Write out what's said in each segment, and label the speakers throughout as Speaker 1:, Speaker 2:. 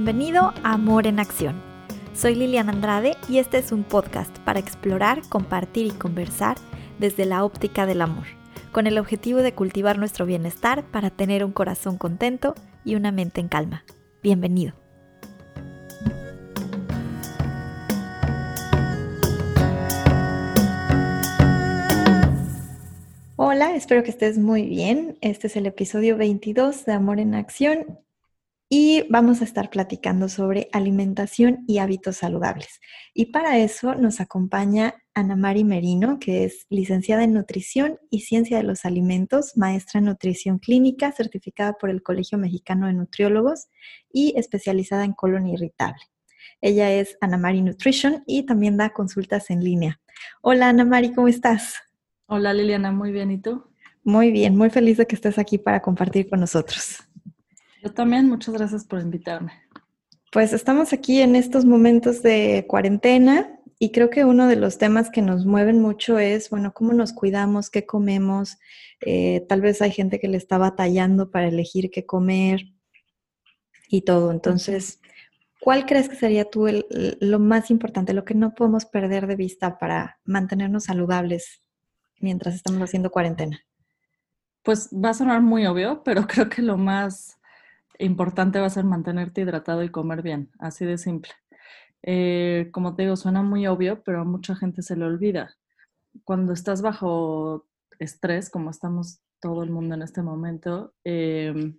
Speaker 1: Bienvenido a Amor en Acción. Soy Liliana Andrade y este es un podcast para explorar, compartir y conversar desde la óptica del amor, con el objetivo de cultivar nuestro bienestar para tener un corazón contento y una mente en calma. Bienvenido. Hola, espero que estés muy bien. Este es el episodio 22 de Amor en Acción y vamos a estar platicando sobre alimentación y hábitos saludables. Y para eso nos acompaña Ana Mari Merino, que es licenciada en Nutrición y Ciencia de los Alimentos, maestra en Nutrición Clínica, certificada por el Colegio Mexicano de Nutriólogos y especializada en colon irritable. Ella es Ana Mari Nutrition y también da consultas en línea. Hola Ana Mari, ¿cómo estás?
Speaker 2: Hola Liliana, muy bien. ¿Y tú?
Speaker 1: Muy bien, muy feliz de que estés aquí para compartir con nosotros.
Speaker 2: Yo también, muchas gracias por invitarme.
Speaker 1: Pues estamos aquí en estos momentos de cuarentena y creo que uno de los temas que nos mueven mucho es, bueno, cómo nos cuidamos, qué comemos. Eh, tal vez hay gente que le está batallando para elegir qué comer y todo. Entonces, ¿cuál crees que sería tú lo más importante, lo que no podemos perder de vista para mantenernos saludables mientras estamos haciendo cuarentena?
Speaker 2: Pues va a sonar muy obvio, pero creo que lo más importante va a ser mantenerte hidratado y comer bien, así de simple. Eh, como te digo, suena muy obvio, pero a mucha gente se le olvida. Cuando estás bajo estrés, como estamos todo el mundo en este momento, em,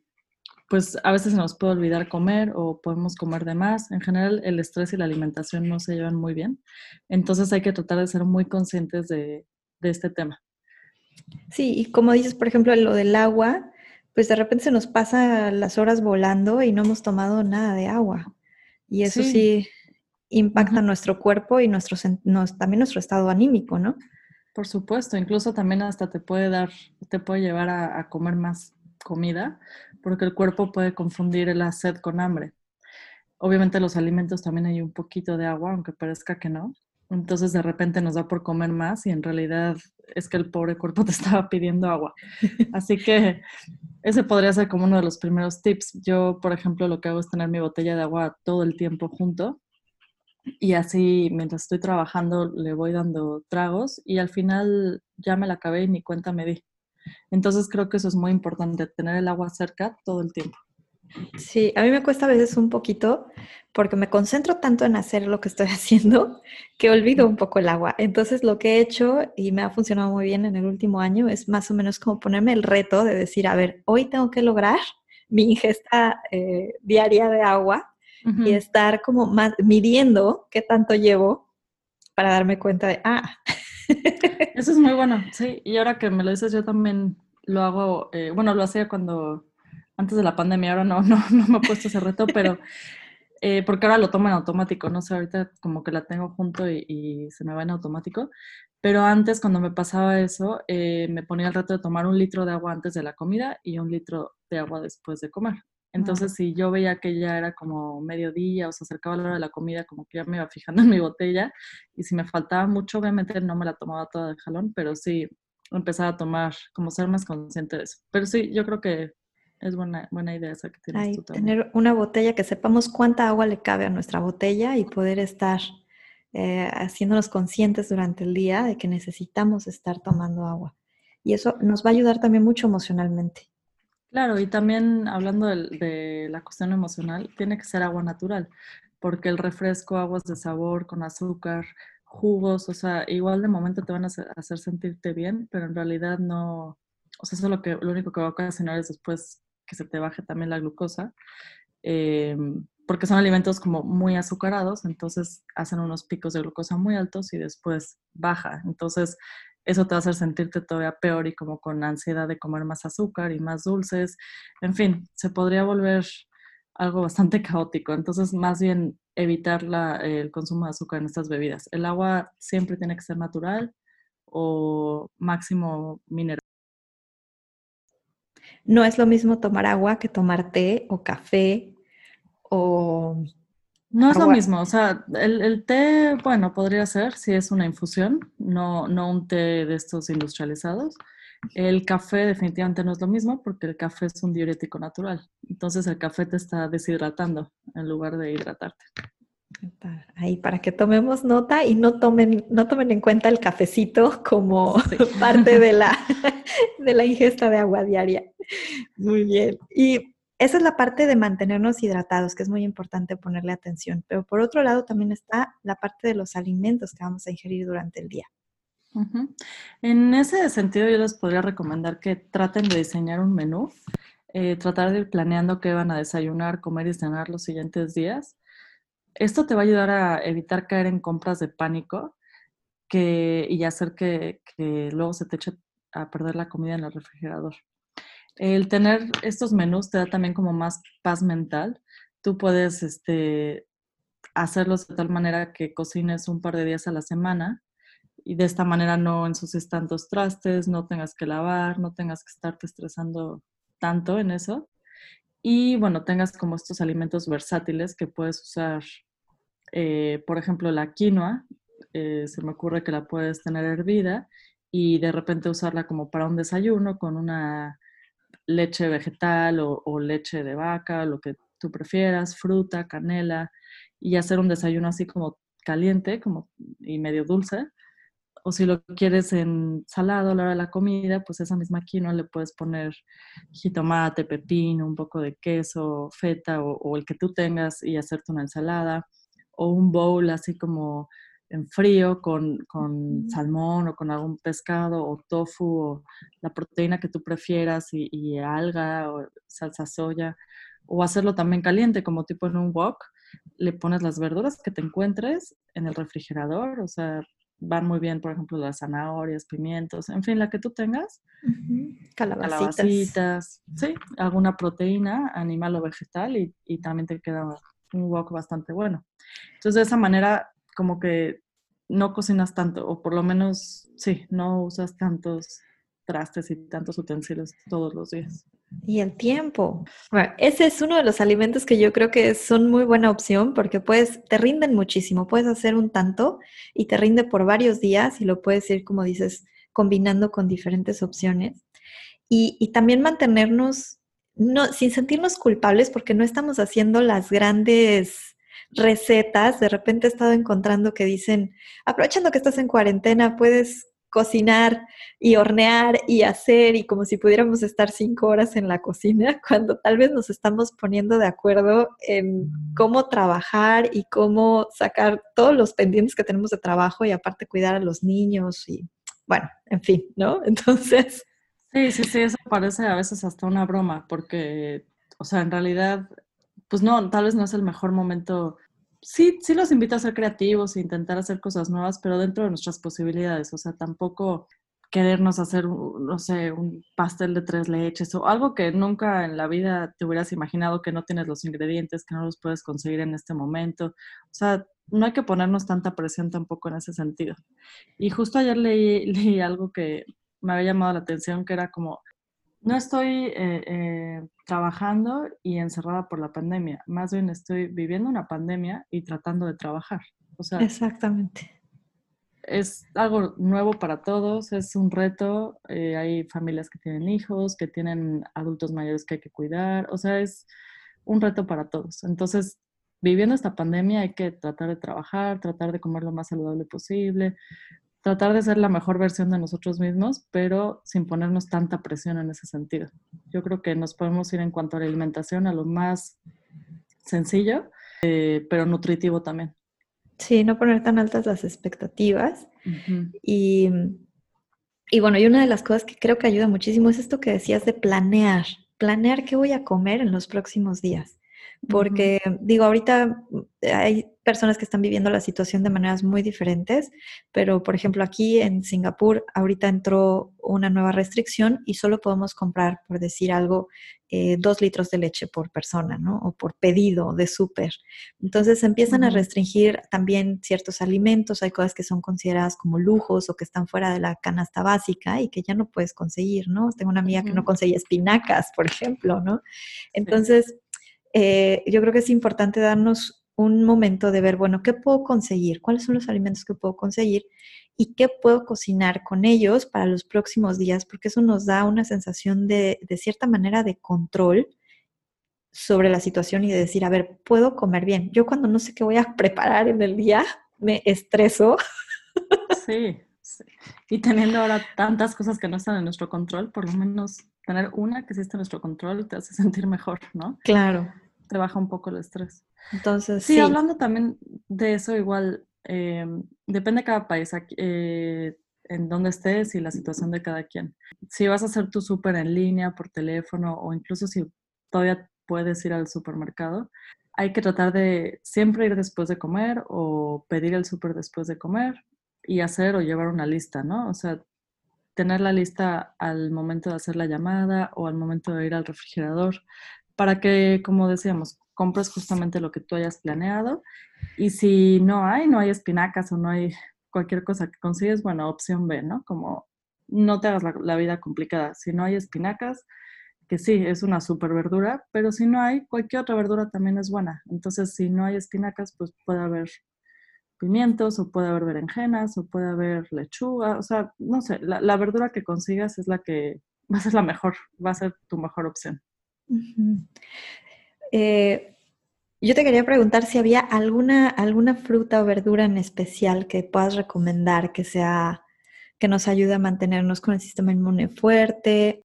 Speaker 2: pues a veces nos puede olvidar comer o podemos comer de más. En general, el estrés y la alimentación no se llevan muy bien. Entonces hay que tratar de ser muy conscientes de, de este tema.
Speaker 1: Sí, y como dices, por ejemplo, lo del agua, pues de repente se nos pasa las horas volando y no hemos tomado nada de agua. Y eso sí, impacta nuestro cuerpo y nuestro, también nuestro estado anímico, ¿no?
Speaker 2: Por supuesto, incluso también hasta te puede dar, te puede llevar a, a comer más comida, porque el cuerpo puede confundir la sed con hambre. Obviamente los alimentos también hay un poquito de agua, aunque parezca que no. Entonces de repente nos da por comer más y en realidad es que el pobre cuerpo te estaba pidiendo agua. Así que ese podría ser como uno de los primeros tips. Yo, por ejemplo, lo que hago es tener mi botella de agua todo el tiempo junto y así mientras estoy trabajando le voy dando tragos y al final ya me la acabé y ni cuenta me di. Entonces creo que eso es muy importante, tener el agua cerca todo el tiempo.
Speaker 1: Sí, a mí me cuesta a veces un poquito porque me concentro tanto en hacer lo que estoy haciendo que olvido un poco el agua. Entonces lo que he hecho y me ha funcionado muy bien en el último año es más o menos como ponerme el reto de decir, a ver, hoy tengo que lograr mi ingesta eh, diaria de agua y estar como más, midiendo qué tanto llevo para darme cuenta de, ah.
Speaker 2: Eso es muy bueno, sí. Y ahora que me lo dices, yo también lo hago, eh, bueno, lo hacía cuando antes de la pandemia, ahora no, no, no me he puesto ese reto, pero eh, porque ahora lo tomo en automático, no sé, ahorita como que la tengo junto y, se me va en automático, pero antes cuando me pasaba eso, eh, me ponía el reto de tomar un litro de agua antes de la comida y un litro de agua después de comer. Entonces, si yo veía que ya era como mediodía o se acercaba la hora de la comida, como que ya me iba fijando en mi botella y si me faltaba mucho, obviamente no me la tomaba toda de jalón, pero sí empezaba a tomar, como ser más consciente de eso. Pero sí, yo creo que es buena, buena idea esa que tienes tú
Speaker 1: también. Tener una botella que sepamos cuánta agua le cabe a nuestra botella y poder estar eh, haciéndonos conscientes durante el día de que necesitamos estar tomando agua. Y eso nos va a ayudar también mucho emocionalmente.
Speaker 2: Claro, y también hablando de, de la cuestión emocional, tiene que ser agua natural, porque el refresco, aguas de sabor con azúcar, jugos, o sea, igual de momento te van a hacer sentirte bien, pero en realidad no, o sea, eso es lo, que, lo único que va a ocasionar es después que se te baje también la glucosa, eh, porque son alimentos como muy azucarados, entonces hacen unos picos de glucosa muy altos y después baja. Entonces, eso te va a hacer sentirte todavía peor y como con ansiedad de comer más azúcar y más dulces. En fin, se podría volver algo bastante caótico. Entonces, más bien evitar el consumo de azúcar en estas bebidas. El agua siempre tiene que ser natural o máximo mineral.
Speaker 1: No es lo mismo tomar agua que tomar té o café o...
Speaker 2: No es lo mismo, o sea, el, té, bueno, podría ser si es una infusión, no, no un té de estos industrializados. El café definitivamente no es lo mismo porque el café es un diurético natural. Entonces el café te está deshidratando en lugar de hidratarte.
Speaker 1: Ahí para que tomemos nota y no tomen, no tomen en cuenta el cafecito como parte de la, de la ingesta de agua diaria. Muy bien. Y esa es la parte de mantenernos hidratados, que es muy importante ponerle atención. Pero por otro lado también está la parte de los alimentos que vamos a ingerir durante el día.
Speaker 2: En ese sentido, yo les podría recomendar que traten de diseñar un menú, eh, tratar de ir planeando qué van a desayunar, comer y cenar los siguientes días. Esto te va a ayudar a evitar caer en compras de pánico que, y hacer que, que luego se te eche a perder la comida en el refrigerador. El tener estos menús te da también como más paz mental. Tú puedes este, hacerlos de tal manera que cocines un par de días a la semana y de esta manera no ensucies tantos trastes, no tengas que lavar, no tengas que estarte estresando tanto en eso. Y bueno, tengas como estos alimentos versátiles que puedes usar, eh, por ejemplo, la quinoa, eh, se me ocurre que la puedes tener hervida y de repente usarla como para un desayuno con una leche vegetal o, leche de vaca, lo que tú prefieras, fruta, canela, y hacer un desayuno así como caliente como, y medio dulce. O si lo quieres en salado a la hora de la comida, pues esa misma quinoa le puedes poner jitomate, pepino, un poco de queso, feta o, o el que tú tengas y hacerte una ensalada. O un bowl así como en frío con, salmón o con algún pescado o tofu o la proteína que tú prefieras y, alga o salsa soya o hacerlo también caliente como tipo en un wok, le pones las verduras que te encuentres en el refrigerador, o sea, van muy bien, por ejemplo, las zanahorias, pimientos, en fin, la que tú tengas.
Speaker 1: Calabacitas.
Speaker 2: sí, alguna proteína, animal o vegetal, y, y también te queda un wok bastante bueno. Entonces, de esa manera como que no cocinas tanto, o por lo menos, sí, no usas tantos trastes y tantos utensilios todos los días.
Speaker 1: Y el tiempo. Bueno, ese es uno de los alimentos que yo creo que son muy buena opción porque puedes, te rinden muchísimo. Puedes hacer un tanto y te rinde por varios días y lo puedes ir, como dices, combinando con diferentes opciones. Y, y también mantenernos, no, sin sentirnos culpables porque no estamos haciendo las grandes recetas, de repente he estado encontrando que dicen, aprovechando que estás en cuarentena, puedes cocinar y hornear y hacer y como si pudiéramos estar cinco horas en la cocina, cuando tal vez nos estamos poniendo de acuerdo en cómo trabajar y cómo sacar todos los pendientes que tenemos de trabajo y aparte cuidar a los niños y bueno, en fin, ¿no? Entonces...
Speaker 2: Sí, sí, sí, eso parece a veces hasta una broma porque, o sea, en realidad pues no, tal vez no es el mejor momento. Sí, sí los invito a ser creativos e intentar hacer cosas nuevas, pero dentro de nuestras posibilidades. O sea, tampoco querernos hacer, no sé, un pastel de tres leches o algo que nunca en la vida te hubieras imaginado que no tienes los ingredientes, que no los puedes conseguir en este momento. O sea, no hay que ponernos tanta presión tampoco en ese sentido. Y justo ayer leí, leí algo que me había llamado la atención, que era como, no estoy eh, eh, trabajando y encerrada por la pandemia, más bien estoy viviendo una pandemia y tratando de trabajar. O sea,
Speaker 1: Exactamente.
Speaker 2: Es algo nuevo para todos, es un reto. Eh, hay familias que tienen hijos, que tienen adultos mayores que hay que cuidar, o sea, es un reto para todos. Entonces, viviendo esta pandemia hay que tratar de trabajar, tratar de comer lo más saludable posible, tratar de ser la mejor versión de nosotros mismos, pero sin ponernos tanta presión en ese sentido. Yo creo que nos podemos ir en cuanto a la alimentación a lo más sencillo, eh, pero nutritivo también.
Speaker 1: Sí, no poner tan altas las expectativas. y, y bueno, y una de las cosas que creo que ayuda muchísimo es esto que decías de planear, planear qué voy a comer en los próximos días. Porque digo, ahorita hay personas que están viviendo la situación de maneras muy diferentes, pero por ejemplo aquí en Singapur ahorita entró una nueva restricción y solo podemos comprar, por decir algo, eh, dos litros de leche por persona, ¿no? O por pedido de súper. Entonces empiezan a restringir también ciertos alimentos, hay cosas que son consideradas como lujos o que están fuera de la canasta básica y que ya no puedes conseguir, ¿no? Tengo una amiga que no conseguía espinacas, por ejemplo, ¿no? Entonces... Eh, yo creo que es importante darnos un momento de ver, bueno, ¿qué puedo conseguir? ¿Cuáles son los alimentos que puedo conseguir? ¿Y qué puedo cocinar con ellos para los próximos días? Porque eso nos da una sensación de, de cierta manera, de control sobre la situación y de decir, a ver, puedo comer bien. Yo cuando no sé qué voy a preparar en el día, me estreso.
Speaker 2: Sí, sí. Y teniendo ahora tantas cosas que no están en nuestro control, por lo menos tener una que sí está en nuestro control te hace sentir mejor, ¿no?
Speaker 1: Claro.
Speaker 2: Te baja un poco el estrés.
Speaker 1: Entonces,
Speaker 2: sí, hablando también de eso, igual, eh, depende de cada país. Eh, en dónde estés y la situación de cada quien. Si vas a hacer tu súper en línea, por teléfono o incluso si todavía puedes ir al supermercado, hay que tratar de siempre ir después de comer o pedir el súper después de comer y hacer o llevar una lista, ¿no? O sea, tener la lista al momento de hacer la llamada o al momento de ir al refrigerador para que, como decíamos, compres justamente lo que tú hayas planeado y si no hay, no hay espinacas o no hay cualquier cosa que consigues, bueno, opción B, ¿no? Como no te hagas la, la vida complicada. Si no hay espinacas, que sí, es una super verdura, pero si no hay, cualquier otra verdura también es buena. Entonces, si no hay espinacas, pues puede haber pimientos o puede haber berenjenas o puede haber lechuga, o sea, no sé, la, verdura que consigas es la que va a ser la mejor, va a ser tu mejor opción.
Speaker 1: Eh, yo te quería preguntar si había alguna, alguna fruta o verdura en especial que puedas recomendar que sea que nos ayude a mantenernos con el sistema inmune fuerte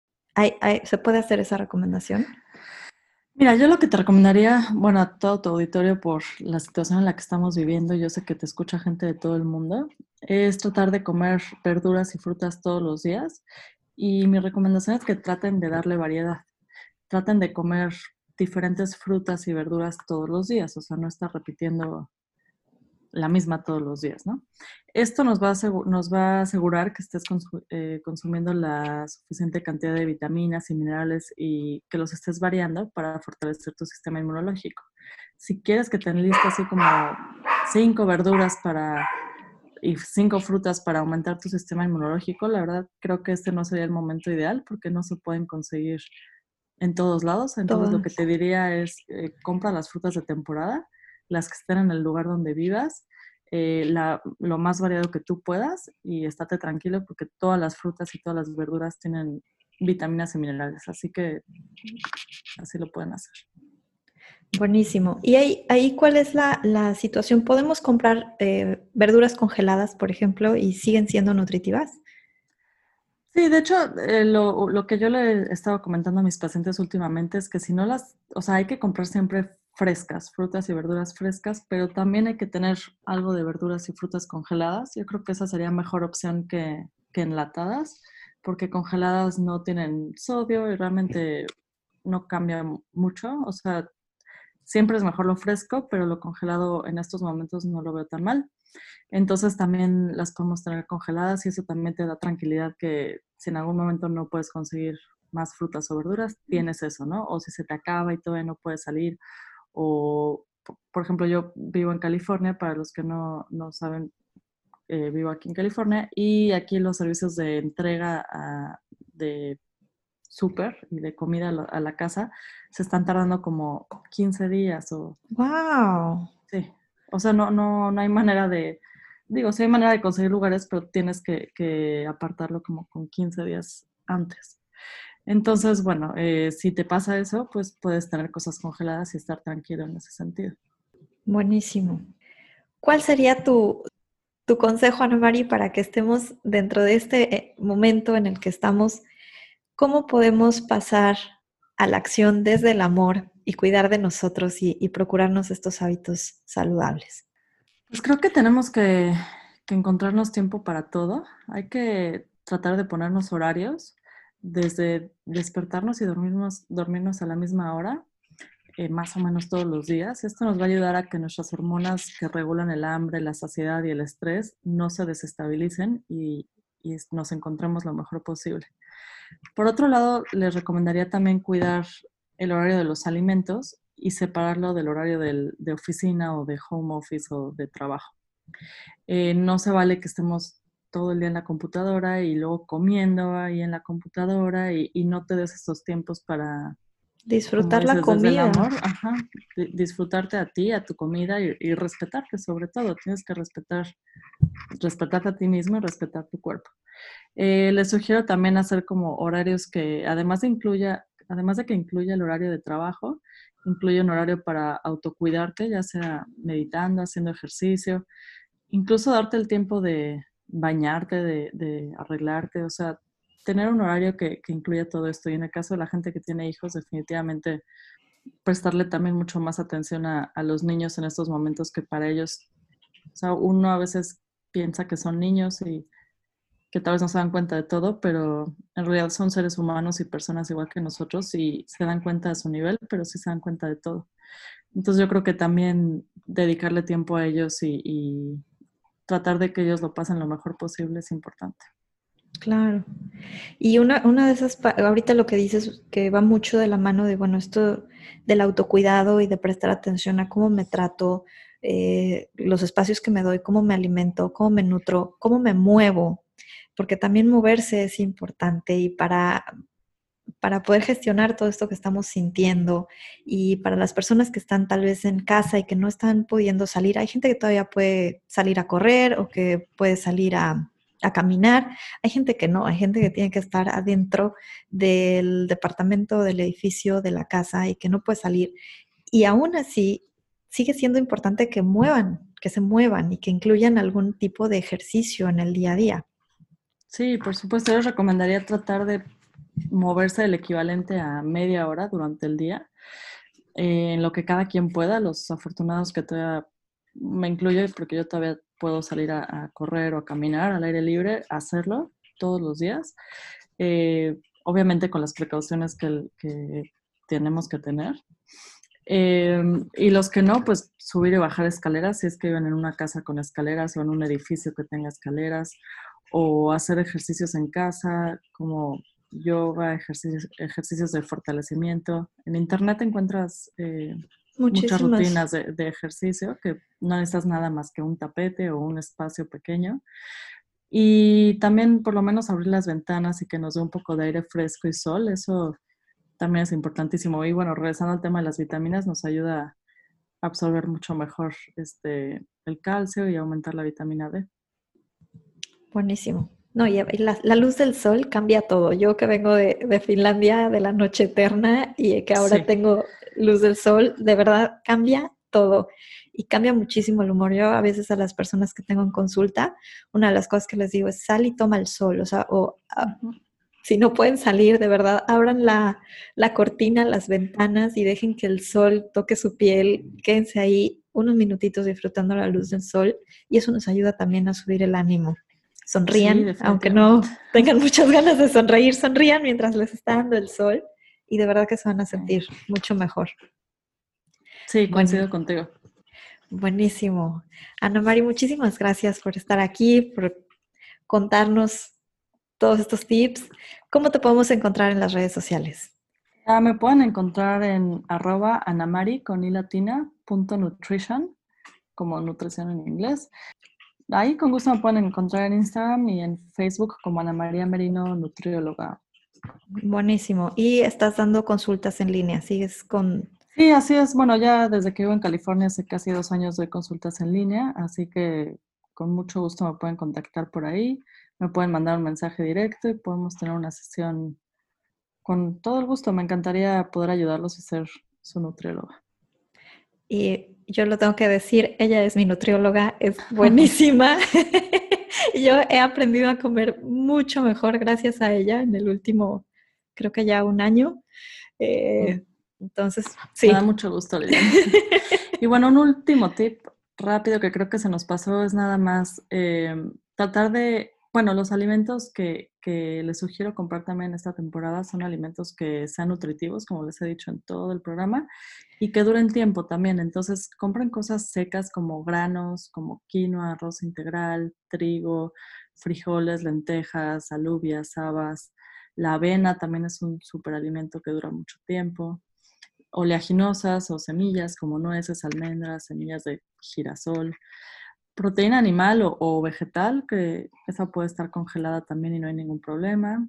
Speaker 1: se puede hacer esa recomendación?
Speaker 2: Mira, yo lo que te recomendaría, bueno, a todo tu auditorio por la situación en la que estamos viviendo, yo sé que te escucha gente de todo el mundo, es tratar de comer verduras y frutas todos los días. Y mi recomendación es que traten de darle variedad. Traten de comer diferentes frutas y verduras todos los días, o sea, no estar repitiendo la misma todos los días, ¿no? Esto nos va a, nos va a asegurar que estés eh, consumiendo la suficiente cantidad de vitaminas y minerales y que los estés variando para fortalecer tu sistema inmunológico. Si quieres que te enliste así como cinco verduras para y cinco frutas para aumentar tu sistema inmunológico, la verdad creo que este no sería el momento ideal porque no se pueden conseguir en todos lados. Entonces lo que te diría es eh, compra las frutas de temporada las que estén en el lugar donde vivas, eh, lo más variado que tú puedas y estate tranquilo porque todas las frutas y todas las verduras tienen vitaminas y minerales, así que así lo pueden hacer.
Speaker 1: Buenísimo. ¿Y ahí, ahí cuál es la, situación? ¿Podemos comprar eh, verduras congeladas, por ejemplo, y siguen siendo nutritivas?
Speaker 2: Sí, de hecho, eh, lo, lo, que yo le he estado comentando a mis pacientes últimamente es que si no las, o sea, hay que comprar siempre frescas, frutas y verduras frescas, pero también hay que tener algo de verduras y frutas congeladas. Yo creo que esa sería mejor opción que, enlatadas, porque congeladas no tienen sodio y realmente no cambia mucho. O sea, siempre es mejor lo fresco, pero lo congelado en estos momentos no lo veo tan mal. Entonces también las podemos tener congeladas y eso también te da tranquilidad que si en algún momento no puedes conseguir más frutas o verduras, tienes eso, ¿no? O si se te acaba y todavía no puedes salir o, por ejemplo, yo vivo en California, para los que no, no saben, eh, vivo aquí en California y aquí los servicios de entrega de súper y de comida a la, casa se están tardando como 15 días o...
Speaker 1: ¡Wow!
Speaker 2: Sí, o sea, no, no, no hay manera de... Digo, sí hay manera de conseguir lugares, pero tienes que, que apartarlo como con 15 días antes. Entonces, bueno, eh, si te pasa eso, pues puedes tener cosas congeladas y estar tranquilo en ese sentido.
Speaker 1: Buenísimo. ¿Cuál sería tu, tu consejo, Ana María, para que estemos dentro de este eh, momento en el que estamos? ¿Cómo podemos pasar a la acción desde el amor y cuidar de nosotros y, procurarnos estos hábitos saludables?
Speaker 2: Pues creo que tenemos que, que encontrarnos tiempo para todo. Hay que tratar de ponernos horarios desde despertarnos y dormirnos, a la misma hora, eh, más o menos todos los días. Esto nos va a ayudar a que nuestras hormonas que regulan el hambre, la saciedad y el estrés no se desestabilicen y, nos encontremos lo mejor posible. Por otro lado, les recomendaría también cuidar el horario de los alimentos y separarlo del horario de oficina o de home office o de trabajo. Eh, no se vale que estemos todo el día en la computadora y luego comiendo ahí en la computadora y, no te des estos tiempos para
Speaker 1: Disfrutar la comida.
Speaker 2: amor, ajá, disfrutarte a ti, a tu comida y, respetarte sobre todo. Tienes que respetar, respetarte a ti mismo y respetar tu cuerpo. Eh, les sugiero también hacer como horarios que, además de incluya, además de que incluya el horario de trabajo, incluye un horario para autocuidarte, ya sea meditando, haciendo ejercicio, incluso darte el tiempo de bañarte, de, de arreglarte, o sea, tener un horario que, que, incluya todo esto. Y en el caso de la gente que tiene hijos, definitivamente prestarle también mucho más atención a, los niños en estos momentos que para ellos, o sea, uno a veces piensa que son niños y que tal vez no se dan cuenta de todo, pero en realidad son seres humanos y personas igual que nosotros y se dan cuenta de su nivel, pero sí se dan cuenta de todo. Entonces yo creo que también dedicarle tiempo a ellos y, y tratar de que ellos lo pasen lo mejor posible es importante.
Speaker 1: Claro. Y una, una de esas, ahorita lo que dices, que va mucho de la mano de, bueno, esto del autocuidado y de prestar atención a cómo me trato, eh, los espacios que me doy, cómo me alimento, cómo me nutro, cómo me muevo, porque también moverse es importante y para, para poder gestionar todo esto que estamos sintiendo y para las personas que están tal vez en casa y que no están pudiendo salir, hay gente que todavía puede salir a correr o que puede salir a a caminar. Hay gente que no, hay gente que tiene que estar adentro del departamento, del edificio, de la casa y que no puede salir. Y aún así, sigue siendo importante que muevan, que se muevan y que incluyan algún tipo de ejercicio en el día a día.
Speaker 2: Sí, por supuesto, yo les recomendaría tratar de moverse el equivalente a media hora durante el día, en lo que cada quien pueda. Los afortunados que todavía me incluyo porque yo todavía puedo salir a, correr o a caminar al aire libre, hacerlo todos los días. Eh, obviamente con las precauciones que, tenemos que tener. Eh, y los que no, pues subir y bajar escaleras, si es que viven en una casa con escaleras o en un edificio que tenga escaleras, o hacer ejercicios en casa, como yoga, ejercicios, ejercicios de fortalecimiento. En internet encuentras eh, muchas rutinas de, ejercicio, que no necesitas nada más que un tapete o un espacio pequeño. Y también por lo menos abrir las ventanas y que nos dé un poco de aire fresco y sol, eso también es importantísimo. Y bueno, regresando al tema de las vitaminas, nos ayuda a absorber mucho mejor este, el calcio y aumentar la vitamina D.
Speaker 1: Buenísimo. No, y la, luz del sol cambia todo. Yo que vengo de, Finlandia, de la noche eterna, y que ahora tengo luz del sol, de verdad cambia todo. Y cambia muchísimo el humor. Yo a veces a las personas que tengo en consulta, una de las cosas que les digo es sal y toma el sol. O sea, o ah, si no pueden salir, de verdad, abran la, la cortina, las ventanas y dejen que el sol toque su piel. Quédense ahí unos minutitos disfrutando la luz del sol y eso nos ayuda también a subir el ánimo sonrían, aunque no tengan muchas ganas de sonreír, sonrían mientras les está dando el sol y de verdad que se van a sentir mucho mejor.
Speaker 2: Sí, coincido contigo.
Speaker 1: Buenísimo. Ana Mari, muchísimas gracias por estar aquí, por contarnos todos estos tips. ¿Cómo te podemos encontrar en las redes sociales?
Speaker 2: Ah, me pueden encontrar en arroba anamari con i latina punto nutrition, como nutrición en inglés. Ahí con gusto me pueden encontrar en Instagram y en Facebook como Ana María Merino, nutrióloga.
Speaker 1: Buenísimo. Y estás dando consultas en línea, ¿sigues con...?
Speaker 2: Sí, así es. Bueno, ya desde que vivo en California hace casi dos años doy consultas en línea, así que con mucho gusto me pueden contactar por ahí, me pueden mandar un mensaje directo y podemos tener una sesión con todo el gusto. Me encantaría poder ayudarlos y ser su nutrióloga.
Speaker 1: Y yo lo tengo que decir, ella es mi nutrióloga, es buenísima. yo he aprendido a comer mucho mejor gracias a ella en el último, creo que ya un año. Eh, entonces, sí.
Speaker 2: Me da mucho gusto, Liliana. y bueno, un último tip rápido que creo que se nos pasó es nada más eh, tratar de bueno, los alimentos que, les sugiero comprar también esta temporada son alimentos que sean nutritivos, como les he dicho en todo el programa, y que duren tiempo también. Entonces, compren cosas secas como granos, como quinoa, arroz integral, trigo, frijoles, lentejas, alubias, habas. La avena también es un superalimento que dura mucho tiempo. Oleaginosas o semillas como nueces, almendras, semillas de girasol proteína animal o, vegetal, que esa puede estar congelada también y no hay ningún problema.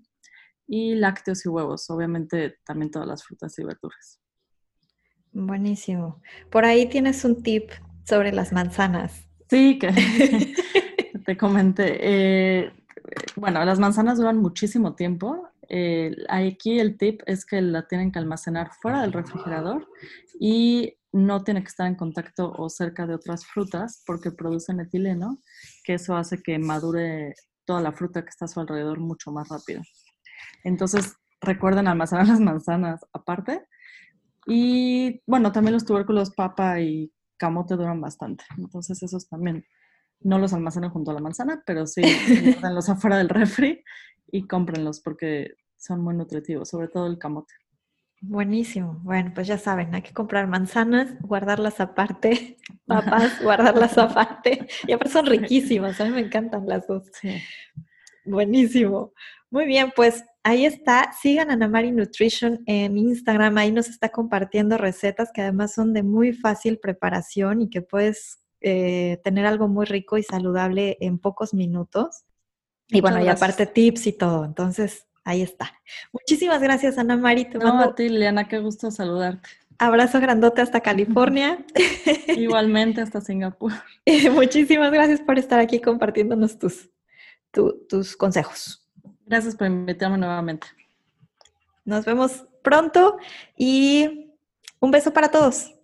Speaker 2: y lácteos y huevos, obviamente también todas las frutas y verduras.
Speaker 1: Buenísimo. Por ahí tienes un tip sobre las manzanas.
Speaker 2: Sí, que te comenté. Eh, bueno, las manzanas duran muchísimo tiempo. Eh, aquí el tip es que la tienen que almacenar fuera del refrigerador y no tiene que estar en contacto o cerca de otras frutas porque producen etileno, que eso hace que madure toda la fruta que está a su alrededor mucho más rápido. Entonces, recuerden almacenar las manzanas aparte. Y bueno, también los tubérculos papa y camote duran bastante. Entonces, esos también no los almacenen junto a la manzana, pero sí los afuera del refri y cómprenlos porque son muy nutritivos, sobre todo el camote.
Speaker 1: Buenísimo. Bueno, pues ya saben, hay que comprar manzanas, guardarlas aparte, papas, guardarlas aparte. Y aparte son riquísimas, a mí me encantan las dos. Buenísimo. Muy bien, pues ahí está. Sigan a Anamari Nutrition en Instagram. Ahí nos está compartiendo recetas que además son de muy fácil preparación y que puedes eh, tener algo muy rico y saludable en pocos minutos. y bueno, y aparte tips y todo. Entonces, ahí está. Muchísimas gracias, Ana Mari.
Speaker 2: no, a ti, Liana, qué gusto saludarte.
Speaker 1: Abrazo grandote hasta California.
Speaker 2: Igualmente hasta Singapur.
Speaker 1: Muchísimas gracias por estar aquí compartiéndonos tus, tus consejos.
Speaker 2: Gracias por invitarme nuevamente.
Speaker 1: Nos vemos pronto y un beso para todos.